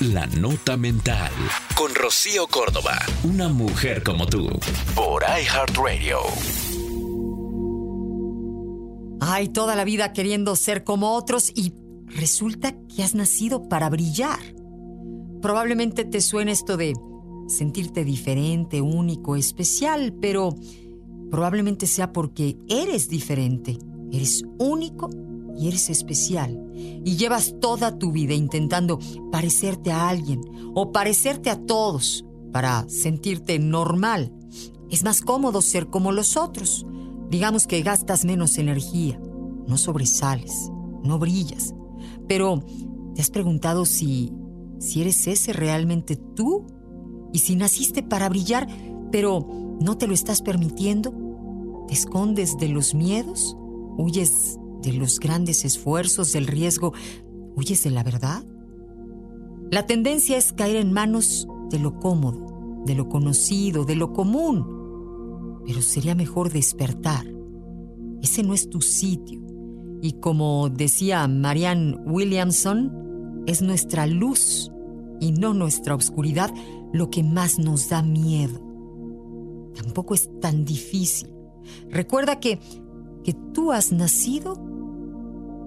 La Nota Mental. Con Rocío Córdoba. Una mujer como tú. Por iHeartRadio. Ay, toda la vida queriendo ser como otros y resulta que has nacido para brillar. Probablemente te suene esto de sentirte diferente, único, especial, pero probablemente sea porque eres diferente, eres único y eres especial. Y llevas toda tu vida intentando parecerte a alguien o parecerte a todos para sentirte normal. Es más cómodo ser como los otros. Digamos que gastas menos energía, no sobresales, no brillas. Pero, ¿te has preguntado si, si eres ese realmente tú? Y si naciste para brillar, pero no te lo estás permitiendo, ¿te escondes de los miedos? ¿Huyes de los grandes esfuerzos, del riesgo? ¿Huyes de la verdad? La tendencia es caer en manos de lo cómodo, de lo conocido, de lo común. Pero sería mejor despertar. Ese no es tu sitio. Y como decía Marianne Williamson, es nuestra luz y no nuestra oscuridad lo que más nos da miedo. Tampoco es tan difícil. Recuerda que, que tú has nacido